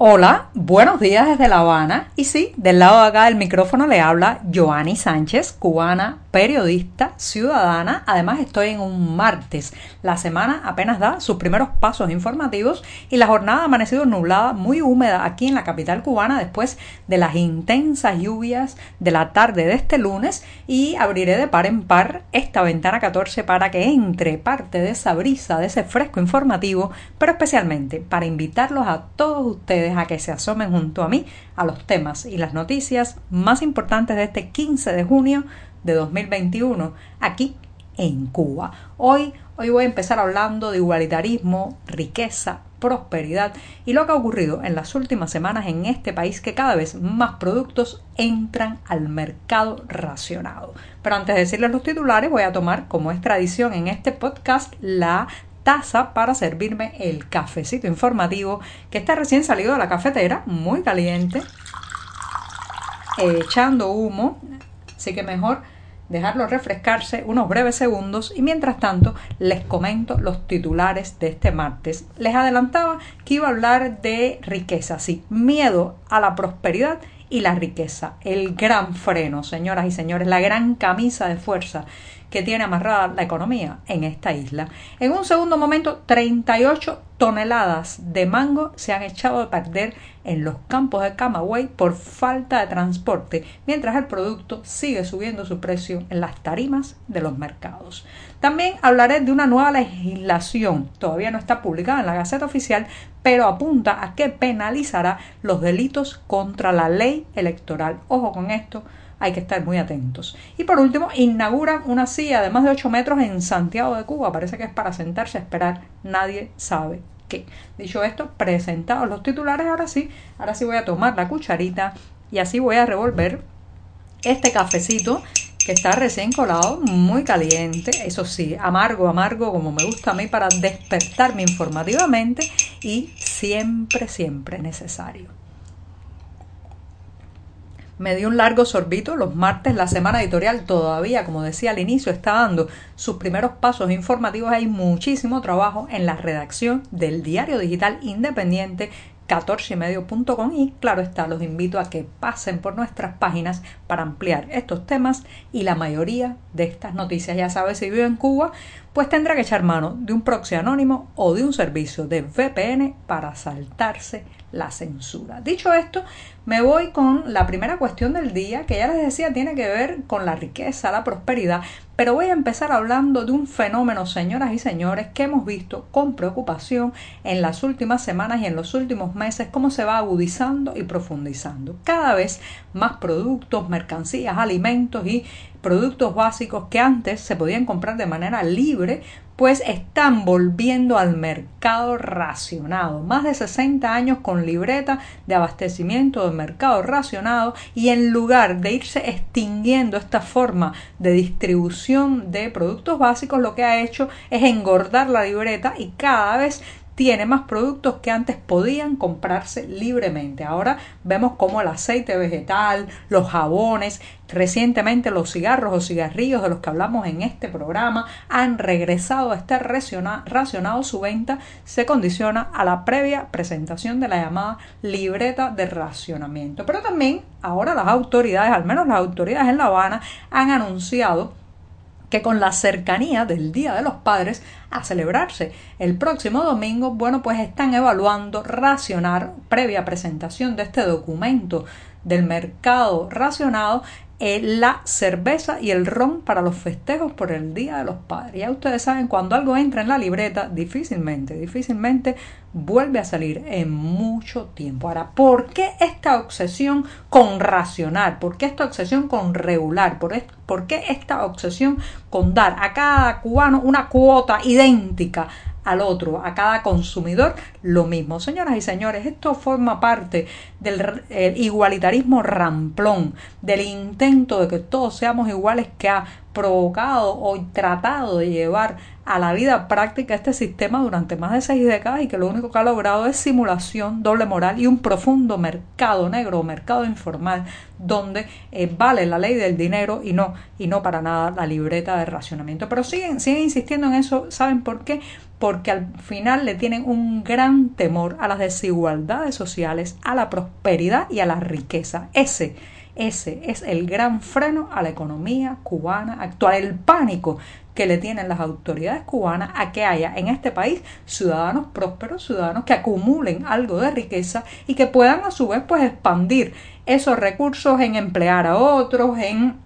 Hola, buenos días desde La Habana. Y sí, del lado de acá del micrófono le habla Joanny Sánchez, cubana, periodista, ciudadana. Además estoy en un martes. La semana apenas da sus primeros pasos informativos y la jornada ha amanecido nublada, muy húmeda aquí en la capital cubana después de las intensas lluvias de la tarde de este lunes y abriré de par en par esta ventana 14 para que entre parte de esa brisa, de ese fresco informativo, pero especialmente para invitarlos a todos ustedes a que se asomen junto a mí a los temas y las noticias más importantes de este 15 de junio de 2021 aquí en Cuba. Hoy, hoy voy a empezar hablando de igualitarismo, riqueza, prosperidad y lo que ha ocurrido en las últimas semanas en este país que cada vez más productos entran al mercado racionado. Pero antes de decirles los titulares voy a tomar como es tradición en este podcast la taza para servirme el cafecito informativo que está recién salido de la cafetera, muy caliente, echando humo, así que mejor dejarlo refrescarse unos breves segundos y mientras tanto les comento los titulares de este martes. Les adelantaba que iba a hablar de riqueza, sí, miedo a la prosperidad y la riqueza, el gran freno, señoras y señores, la gran camisa de fuerza que tiene amarrada la economía en esta isla. En un segundo momento, 38 toneladas de mango se han echado a perder en los campos de Camagüey por falta de transporte, mientras el producto sigue subiendo su precio en las tarimas de los mercados. También hablaré de una nueva legislación, todavía no está publicada en la Gaceta Oficial, pero apunta a que penalizará los delitos contra la ley electoral. Ojo con esto, hay que estar muy atentos. Y por último, inauguran una silla de más de 8 metros en Santiago de Cuba. Parece que es para sentarse a esperar. Nadie sabe qué. Dicho esto, presentados los titulares, ahora sí, ahora sí voy a tomar la cucharita y así voy a revolver este cafecito que está recién colado, muy caliente, eso sí, amargo, amargo como me gusta a mí para despertarme informativamente y siempre, siempre necesario me dio un largo sorbito. Los martes la semana editorial todavía, como decía al inicio, está dando sus primeros pasos informativos. Hay muchísimo trabajo en la redacción del diario digital independiente 14ymedio.com y claro está, los invito a que pasen por nuestras páginas para ampliar estos temas y la mayoría de estas noticias. Ya sabes, si vive en Cuba, pues tendrá que echar mano de un proxy anónimo o de un servicio de VPN para saltarse la censura. Dicho esto, me voy con la primera cuestión del día, que ya les decía tiene que ver con la riqueza, la prosperidad, pero voy a empezar hablando de un fenómeno, señoras y señores, que hemos visto con preocupación en las últimas semanas y en los últimos meses, cómo se va agudizando y profundizando. Cada vez más productos, mercancías, alimentos y productos básicos que antes se podían comprar de manera libre, pues están volviendo al mercado racionado. Más de 60 años con libreta de abastecimiento de mercado racionado y en lugar de irse extinguiendo esta forma de distribución de productos básicos, lo que ha hecho es engordar la libreta y cada vez tiene más productos que antes podían comprarse libremente. Ahora vemos como el aceite vegetal, los jabones, recientemente los cigarros o cigarrillos de los que hablamos en este programa han regresado a estar racionado. Su venta se condiciona a la previa presentación de la llamada libreta de racionamiento. Pero también ahora las autoridades, al menos las autoridades en La Habana, han anunciado que con la cercanía del Día de los Padres a celebrarse el próximo domingo, bueno, pues están evaluando racionar, previa presentación de este documento del mercado racionado, eh, la cerveza y el ron para los festejos por el Día de los Padres. Ya ustedes saben, cuando algo entra en la libreta, difícilmente, difícilmente vuelve a salir en mucho tiempo. Ahora, ¿por qué esta obsesión con racionar? ¿Por qué esta obsesión con regular? ¿Por, ¿Por qué esta obsesión con dar a cada cubano una cuota idéntica al otro, a cada consumidor, lo mismo. Señoras y señores, esto forma parte del igualitarismo ramplón, del intento de que todos seamos iguales que ha provocado o tratado de llevar a la vida práctica este sistema durante más de seis décadas y que lo único que ha logrado es simulación, doble moral y un profundo mercado negro, mercado informal, donde eh, vale la ley del dinero y no, y no para nada la libreta de racionamiento. Pero siguen, siguen insistiendo en eso, ¿saben por qué? Porque al final le tienen un gran temor a las desigualdades sociales, a la prosperidad y a la riqueza. Ese ese es el gran freno a la economía cubana actual, el pánico que le tienen las autoridades cubanas a que haya en este país ciudadanos prósperos, ciudadanos que acumulen algo de riqueza y que puedan a su vez pues expandir esos recursos en emplear a otros, en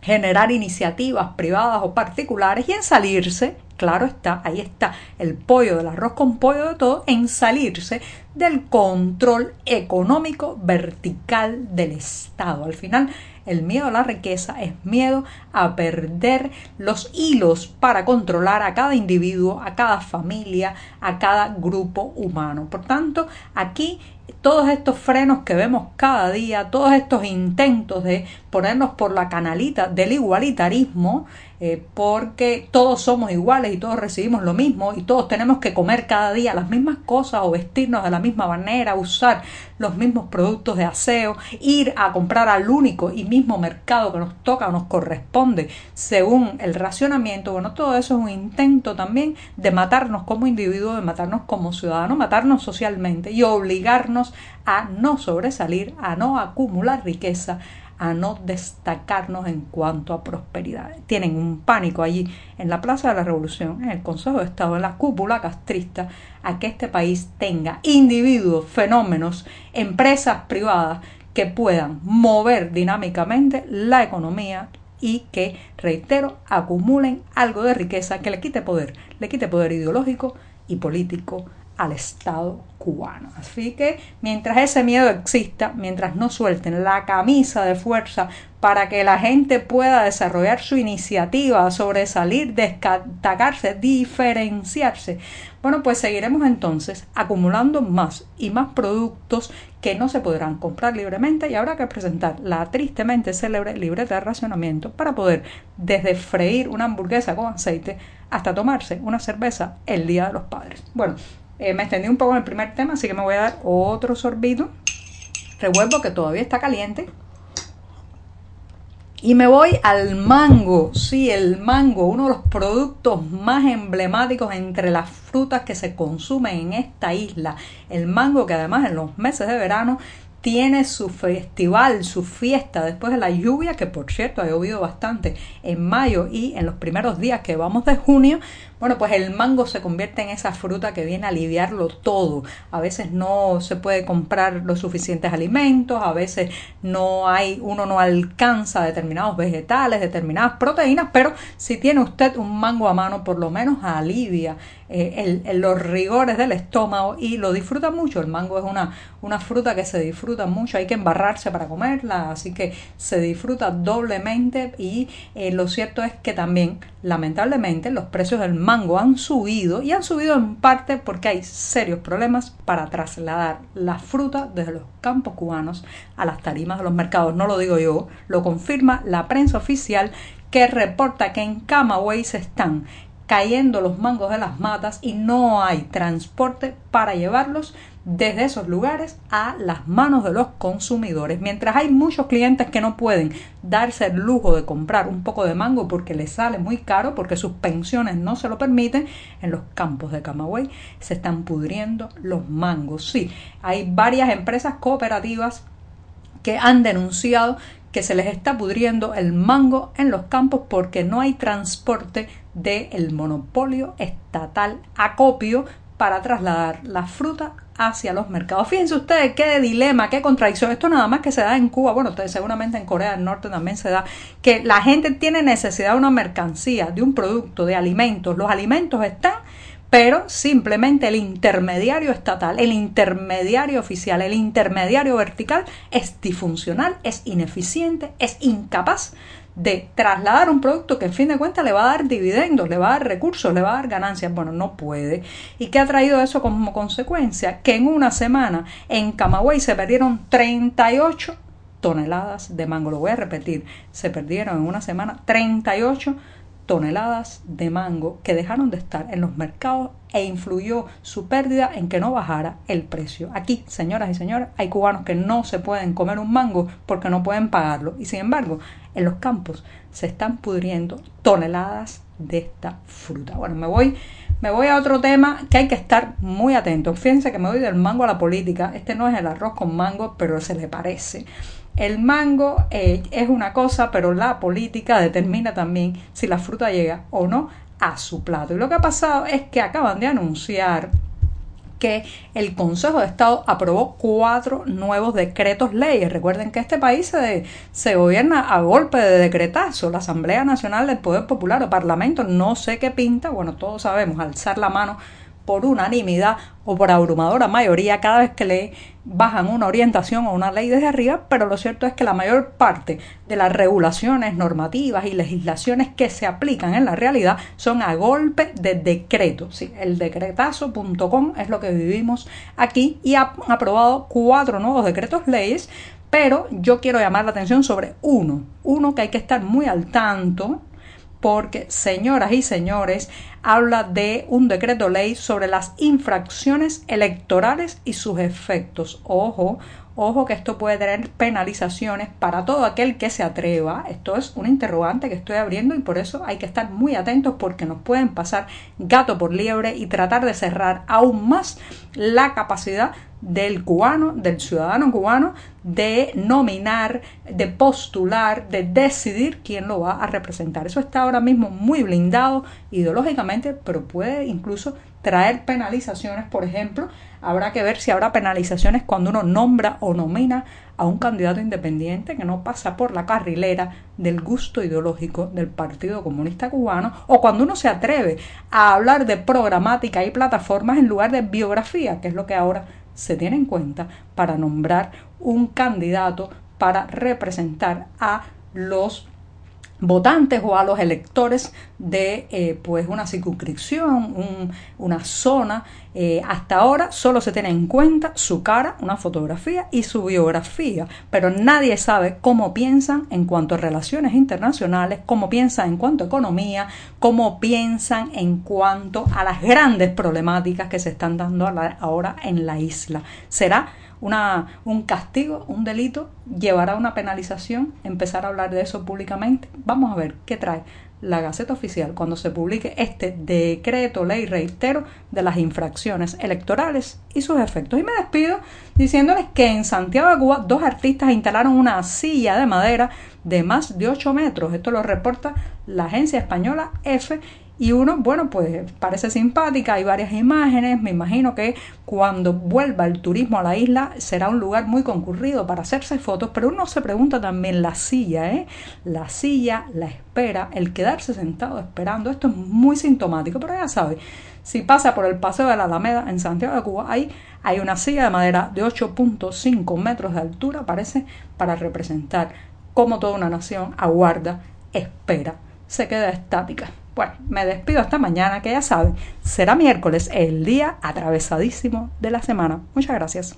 generar iniciativas privadas o particulares y en salirse claro está, ahí está el pollo del arroz con pollo de todo, en salirse del control económico vertical del Estado. Al final, el miedo a la riqueza es miedo a perder los hilos para controlar a cada individuo, a cada familia, a cada grupo humano. Por tanto, aquí todos estos frenos que vemos cada día, todos estos intentos de ponernos por la canalita del igualitarismo, eh, porque todos somos iguales y todos recibimos lo mismo y todos tenemos que comer cada día las mismas cosas o vestirnos de la misma manera, usar los mismos productos de aseo, ir a comprar al único y mismo mercado que nos toca o nos corresponde según el racionamiento. Bueno, todo eso es un intento también de matarnos como individuos, de matarnos como ciudadanos, matarnos socialmente y obligarnos a no sobresalir, a no acumular riqueza, a no destacarnos en cuanto a prosperidad. Tienen un pánico allí en la Plaza de la Revolución, en el Consejo de Estado, en la cúpula castrista, a que este país tenga individuos, fenómenos, empresas privadas que puedan mover dinámicamente la economía y que, reitero, acumulen algo de riqueza que le quite poder, le quite poder ideológico y político al Estado cubano. Así que mientras ese miedo exista, mientras no suelten la camisa de fuerza para que la gente pueda desarrollar su iniciativa, sobresalir, destacarse, diferenciarse, bueno, pues seguiremos entonces acumulando más y más productos que no se podrán comprar libremente y habrá que presentar la tristemente célebre libreta de racionamiento para poder desde freír una hamburguesa con aceite hasta tomarse una cerveza el Día de los Padres. Bueno, eh, me extendí un poco en el primer tema, así que me voy a dar otro sorbito. Revuelvo que todavía está caliente. Y me voy al mango, sí, el mango, uno de los productos más emblemáticos entre las frutas que se consumen en esta isla. El mango que además en los meses de verano tiene su festival, su fiesta después de la lluvia, que por cierto ha llovido bastante en mayo y en los primeros días que vamos de junio, bueno, pues el mango se convierte en esa fruta que viene a aliviarlo todo. A veces no se puede comprar los suficientes alimentos, a veces no hay, uno no alcanza determinados vegetales, determinadas proteínas, pero si tiene usted un mango a mano, por lo menos alivia eh, los rigores del estómago y lo disfruta mucho. El mango es una, una fruta que se disfruta mucho, hay que embarrarse para comerla, así que se disfruta doblemente y eh, lo cierto es que también lamentablemente los precios del mango han subido y han subido en parte porque hay serios problemas para trasladar la fruta desde los campos cubanos a las tarimas de los mercados. No lo digo yo, lo confirma la prensa oficial que reporta que en Camagüey se están cayendo los mangos de las matas y no hay transporte para llevarlos desde esos lugares a las manos de los consumidores. Mientras hay muchos clientes que no pueden darse el lujo de comprar un poco de mango porque les sale muy caro, porque sus pensiones no se lo permiten, en los campos de Camagüey se están pudriendo los mangos. Sí, hay varias empresas cooperativas que han denunciado que se les está pudriendo el mango en los campos porque no hay transporte del monopolio estatal acopio para trasladar la fruta hacia los mercados. Fíjense ustedes qué dilema, qué contradicción. Esto nada más que se da en Cuba, bueno, seguramente en Corea del Norte también se da, que la gente tiene necesidad de una mercancía, de un producto, de alimentos. Los alimentos están, pero simplemente el intermediario estatal, el intermediario oficial, el intermediario vertical es disfuncional, es ineficiente, es incapaz de trasladar un producto que en fin de cuentas le va a dar dividendos, le va a dar recursos, le va a dar ganancias. Bueno, no puede. ¿Y qué ha traído eso como consecuencia? Que en una semana en Camagüey se perdieron 38 toneladas de mango. Lo voy a repetir, se perdieron en una semana 38 toneladas de mango que dejaron de estar en los mercados e influyó su pérdida en que no bajara el precio. Aquí, señoras y señores, hay cubanos que no se pueden comer un mango porque no pueden pagarlo y sin embargo en los campos se están pudriendo toneladas de esta fruta. Bueno, me voy Me voy a otro tema que hay que estar muy atentos. Fíjense que me voy del mango a la política. Este no es el arroz con mango, pero se le parece. El mango eh, es una cosa, pero la política determina también si la fruta llega o no a su plato. Y lo que ha pasado es que acaban de anunciar que el Consejo de Estado aprobó cuatro nuevos decretos leyes. Recuerden que este país se, se, gobierna a golpe de decretazo. La Asamblea Nacional del Poder Popular o Parlamento no sé qué pinta, bueno, todos sabemos, alzar la mano por unanimidad o por abrumadora mayoría cada vez que le bajan una orientación o una ley desde arriba, pero lo cierto es que la mayor parte de las regulaciones normativas y legislaciones que se aplican en la realidad son a golpe de decreto. Sí, el decretazo.com es lo que vivimos aquí y ha aprobado cuatro nuevos decretos leyes, pero yo quiero llamar la atención sobre uno, uno que hay que estar muy al tanto porque, señoras y señores, habla de un decreto ley sobre las infracciones electorales y sus efectos. Ojo, ojo que esto puede tener penalizaciones para todo aquel que se atreva. Esto es un interrogante que estoy abriendo y por eso hay que estar muy atentos porque nos pueden pasar gato por liebre y tratar de cerrar aún más la capacidad del cubano, del ciudadano cubano, de nominar, de postular, de decidir quién lo va a representar. Eso está ahora mismo muy blindado ideológicamente, pero puede incluso traer penalizaciones, por ejemplo, habrá que ver si habrá penalizaciones cuando uno nombra o nomina a un candidato independiente que no pasa por la carrilera del gusto ideológico del Partido Comunista Cubano o cuando uno se atreve a hablar de programática y plataformas en lugar de biografía, que es lo que ahora se tiene en cuenta para nombrar un candidato para representar a los votantes o a los electores de eh, pues una circunscripción, una zona. Eh, hasta ahora solo se tiene en cuenta su cara, una fotografía y su biografía, pero nadie sabe cómo piensan en cuanto a relaciones internacionales, cómo piensan en cuanto a economía, cómo piensan en cuanto a las grandes problemáticas que se están dando ahora en la isla. ¿Será una, un castigo, un delito, llevará una penalización, empezar a hablar de eso públicamente. Vamos a ver qué trae la Gaceta Oficial cuando se publique este decreto ley, reitero, de las infracciones electorales y sus efectos. Y me despido diciéndoles que en Santiago de Cuba dos artistas instalaron una silla de madera de más de 8 metros. Esto lo reporta la agencia española F y uno, bueno, pues parece simpática, hay varias imágenes, me imagino que cuando vuelva el turismo a la isla será un lugar muy concurrido para hacerse fotos, pero uno se pregunta también la silla, ¿eh? La silla, la espera, el quedarse sentado esperando, esto es muy sintomático, pero ya sabe, si pasa por el Paseo de la Alameda en Santiago de Cuba, hay una silla de madera de 8.5 metros de altura, parece, para representar cómo toda una nación aguarda, espera, se queda estática. Bueno, me despido hasta mañana, que ya saben, será miércoles, el día atravesadísimo de la semana. Muchas gracias.